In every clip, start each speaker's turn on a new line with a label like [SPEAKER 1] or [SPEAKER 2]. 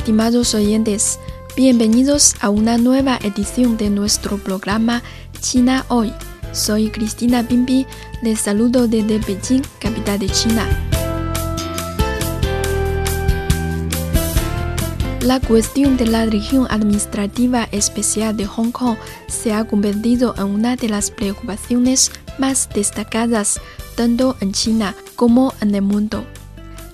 [SPEAKER 1] Estimados oyentes, bienvenidos a una nueva edición de nuestro programa China Hoy. Soy Cristina Bimbi, les saludo desde Beijing, capital de China. La cuestión de la región administrativa especial de Hong Kong se ha convertido en una de las preocupaciones más destacadas tanto en China como en el mundo.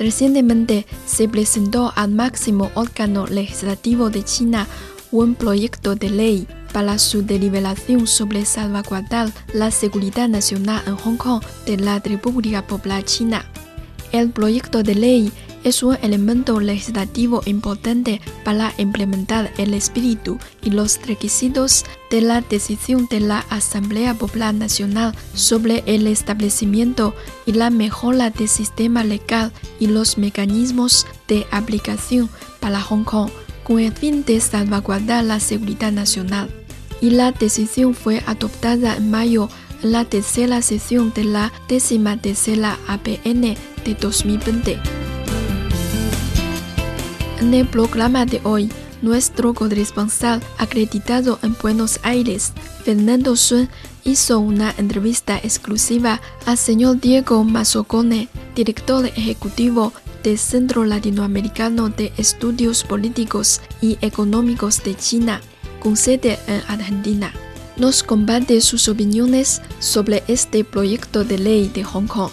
[SPEAKER 1] Recientemente se presentó al máximo órgano legislativo de China un proyecto de ley para su deliberación sobre salvaguardar la seguridad nacional en Hong Kong de la República Popular China. El proyecto de ley es un elemento legislativo importante para implementar el espíritu y los requisitos de la decisión de la Asamblea Popular Nacional sobre el establecimiento y la mejora del sistema legal y los mecanismos de aplicación para Hong Kong con el fin de salvaguardar la seguridad nacional. Y la decisión fue adoptada en mayo en la tercera sesión de la décima tercera APN de 2020. En el programa de hoy, nuestro corresponsal acreditado en Buenos Aires, Fernando Sun, hizo una entrevista exclusiva al señor Diego Mazzocone, director ejecutivo del Centro Latinoamericano de Estudios Políticos y Económicos de China, con sede en Argentina. Nos comparte sus opiniones sobre este proyecto de ley de Hong Kong.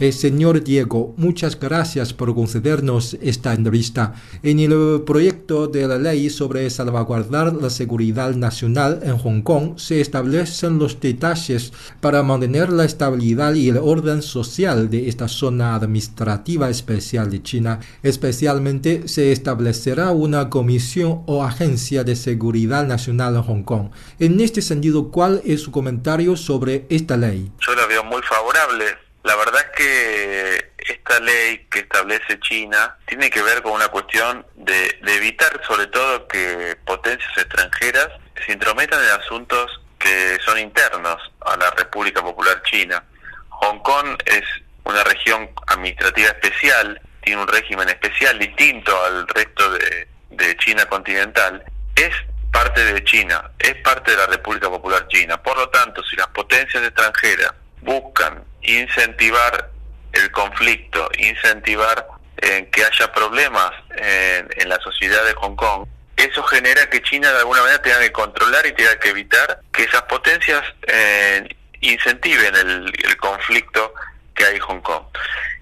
[SPEAKER 2] Eh, señor Diego, muchas gracias por concedernos esta entrevista. En el proyecto de la ley sobre salvaguardar la seguridad nacional en Hong Kong se establecen los detalles para mantener la estabilidad y el orden social de esta zona administrativa especial de China. Especialmente se establecerá una comisión o agencia de seguridad nacional en Hong Kong. En este sentido, ¿cuál es su comentario sobre esta ley?
[SPEAKER 3] Yo la veo muy favorable la verdad es que esta ley que establece China tiene que ver con una cuestión de, evitar sobre todo que potencias extranjeras se intrometan en asuntos que son internos a la República Popular China. Hong Kong es una región administrativa especial, tiene un régimen especial distinto al resto de, de China continental. Es parte de China, es parte de la República Popular China. Por lo tanto, si las potencias extranjeras buscan incentivar el conflicto, incentivar en que haya problemas en, la sociedad de Hong Kong, eso genera que China de alguna manera tenga que controlar y tenga que evitar que esas potencias eh, incentiven el, el, conflicto que hay en Hong Kong.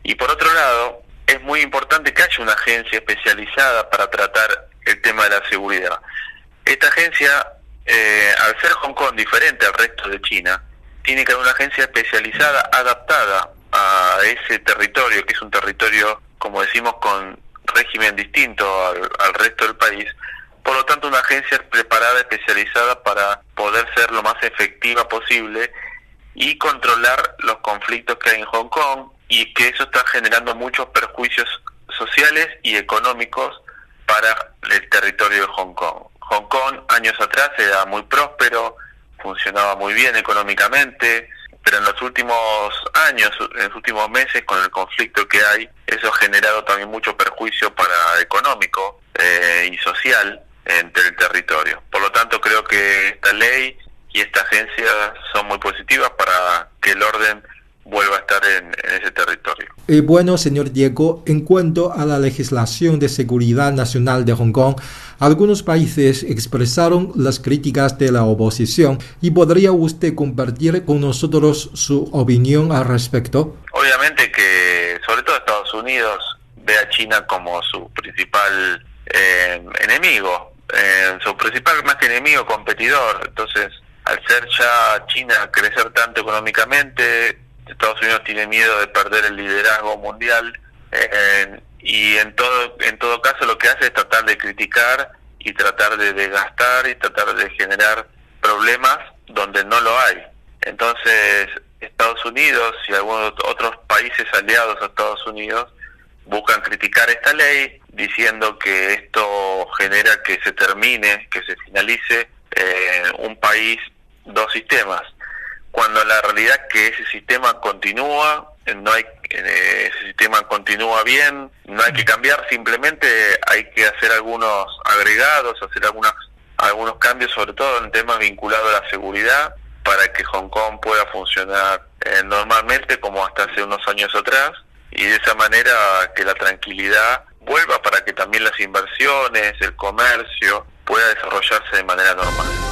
[SPEAKER 3] Y por otro lado, es muy importante que haya una agencia especializada para tratar el tema de la seguridad. Esta agencia, eh, al ser Hong Kong diferente al resto de China, tiene que haber una agencia especializada, adaptada a ese territorio, que es un territorio, como decimos, con régimen distinto al, resto del país. Por lo tanto, una agencia preparada, especializada para poder ser lo más efectiva posible y controlar los conflictos que hay en Hong Kong y que eso está generando muchos perjuicios sociales y económicos para el territorio de Hong Kong. Hong Kong años atrás era muy próspero, funcionaba muy bien económicamente, pero en los últimos años, en los últimos meses, con el conflicto que hay, eso ha generado también mucho perjuicio para económico eh, y social entre el territorio. Por lo tanto, creo que esta ley y esta agencia son muy positivas para que el orden vuelva a estar en, ese territorio.
[SPEAKER 2] Y bueno, señor Diego, en cuanto a la legislación de seguridad nacional de Hong Kong, algunos países expresaron las críticas de la oposición y podría usted compartir con nosotros su opinión al respecto.
[SPEAKER 3] Obviamente que sobre todo Estados Unidos ve a China como su principal eh, enemigo, eh, su principal más que enemigo competidor. Entonces, al ser ya China crecer tanto económicamente, Estados Unidos tiene miedo de perder el liderazgo mundial eh, y en todo en todo caso lo que hace es tratar de criticar y tratar de desgastar y tratar de generar problemas donde no lo hay. Entonces Estados Unidos y algunos otros países aliados a Estados Unidos buscan criticar esta ley diciendo que esto genera que se termine, que se finalice eh, un país, dos sistemas cuando la realidad es que ese sistema continúa, no hay eh, ese sistema continúa bien, no hay que cambiar, simplemente hay que hacer algunos agregados, hacer algunas algunos cambios, sobre todo en temas vinculados a la seguridad, para que Hong Kong pueda funcionar eh, normalmente como hasta hace unos años atrás, y de esa manera que la tranquilidad vuelva para que también las inversiones, el comercio pueda desarrollarse de manera normal.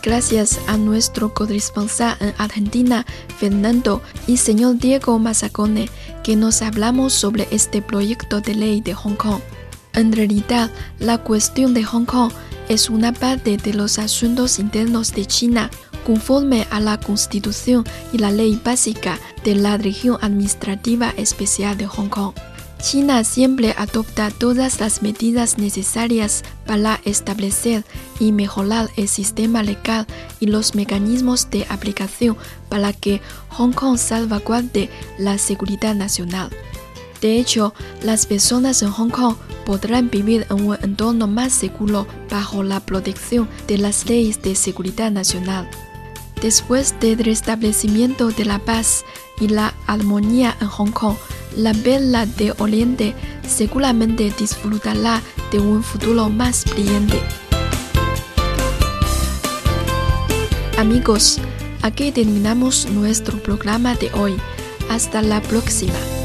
[SPEAKER 1] Gracias a nuestro corresponsal en Argentina, Fernando, y señor Diego Mazacone, que nos hablamos sobre este proyecto de ley de Hong Kong. En realidad, la cuestión de Hong Kong es una parte de los asuntos internos de China, conforme a la Constitución y la ley básica de la región administrativa especial de Hong Kong. China siempre adopta todas las medidas necesarias para establecer y mejorar el sistema legal y los mecanismos de aplicación para que Hong Kong salvaguarde la seguridad nacional. De hecho, las personas en Hong Kong podrán vivir en un entorno más seguro bajo la protección de las leyes de seguridad nacional. Después del restablecimiento de la paz y la armonía en Hong Kong, la vela de Oriente seguramente disfrutará de un futuro más brillante. Amigos, aquí terminamos nuestro programa de hoy. Hasta la próxima.